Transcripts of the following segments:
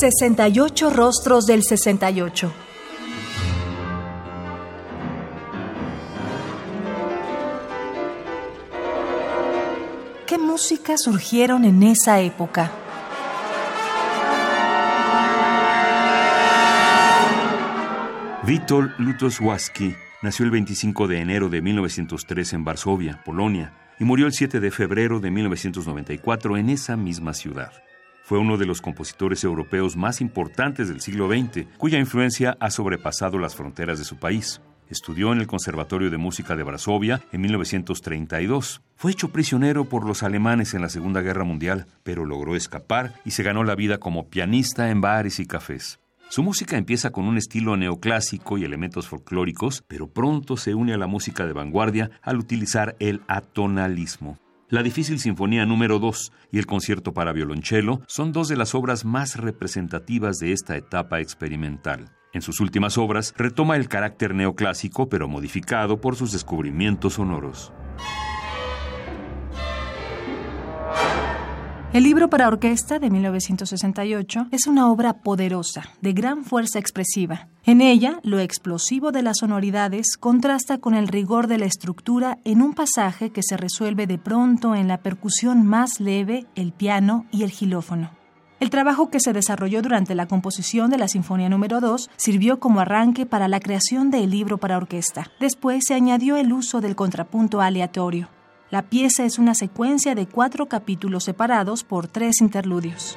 68 rostros del 68. ¿Qué música surgieron en esa época? Witold Lutosławski nació el 25 de enero de 1903 en Varsovia, Polonia, y murió el 7 de febrero de 1994 en esa misma ciudad. Fue uno de los compositores europeos más importantes del siglo XX, cuya influencia ha sobrepasado las fronteras de su país. Estudió en el Conservatorio de Música de Varsovia en 1932. Fue hecho prisionero por los alemanes en la Segunda Guerra Mundial, pero logró escapar y se ganó la vida como pianista en bares y cafés. Su música empieza con un estilo neoclásico y elementos folclóricos, pero pronto se une a la música de vanguardia al utilizar el atonalismo. La difícil Sinfonía número 2 y el concierto para violonchelo son dos de las obras más representativas de esta etapa experimental. En sus últimas obras retoma el carácter neoclásico pero modificado por sus descubrimientos sonoros. El libro para orquesta de 1968 es una obra poderosa, de gran fuerza expresiva. En ella, lo explosivo de las sonoridades contrasta con el rigor de la estructura en un pasaje que se resuelve de pronto en la percusión más leve, el piano y el gilófono. El trabajo que se desarrolló durante la composición de la Sinfonía número 2 sirvió como arranque para la creación del libro para orquesta. Después se añadió el uso del contrapunto aleatorio. La pieza es una secuencia de cuatro capítulos separados por tres interludios.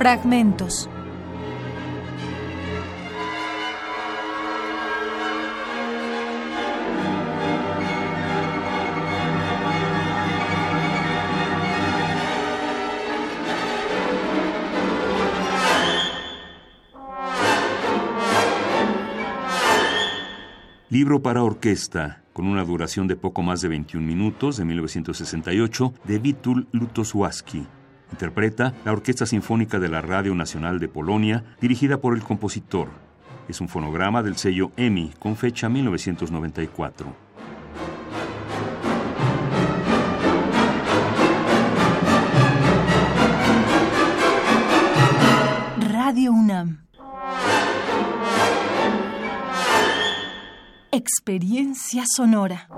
Fragmentos. Libro para orquesta, con una duración de poco más de 21 minutos, de 1968, de Witul Lutosławski. Interpreta la Orquesta Sinfónica de la Radio Nacional de Polonia, dirigida por el compositor. Es un fonograma del sello EMI con fecha 1994. Radio UNAM. Experiencia sonora.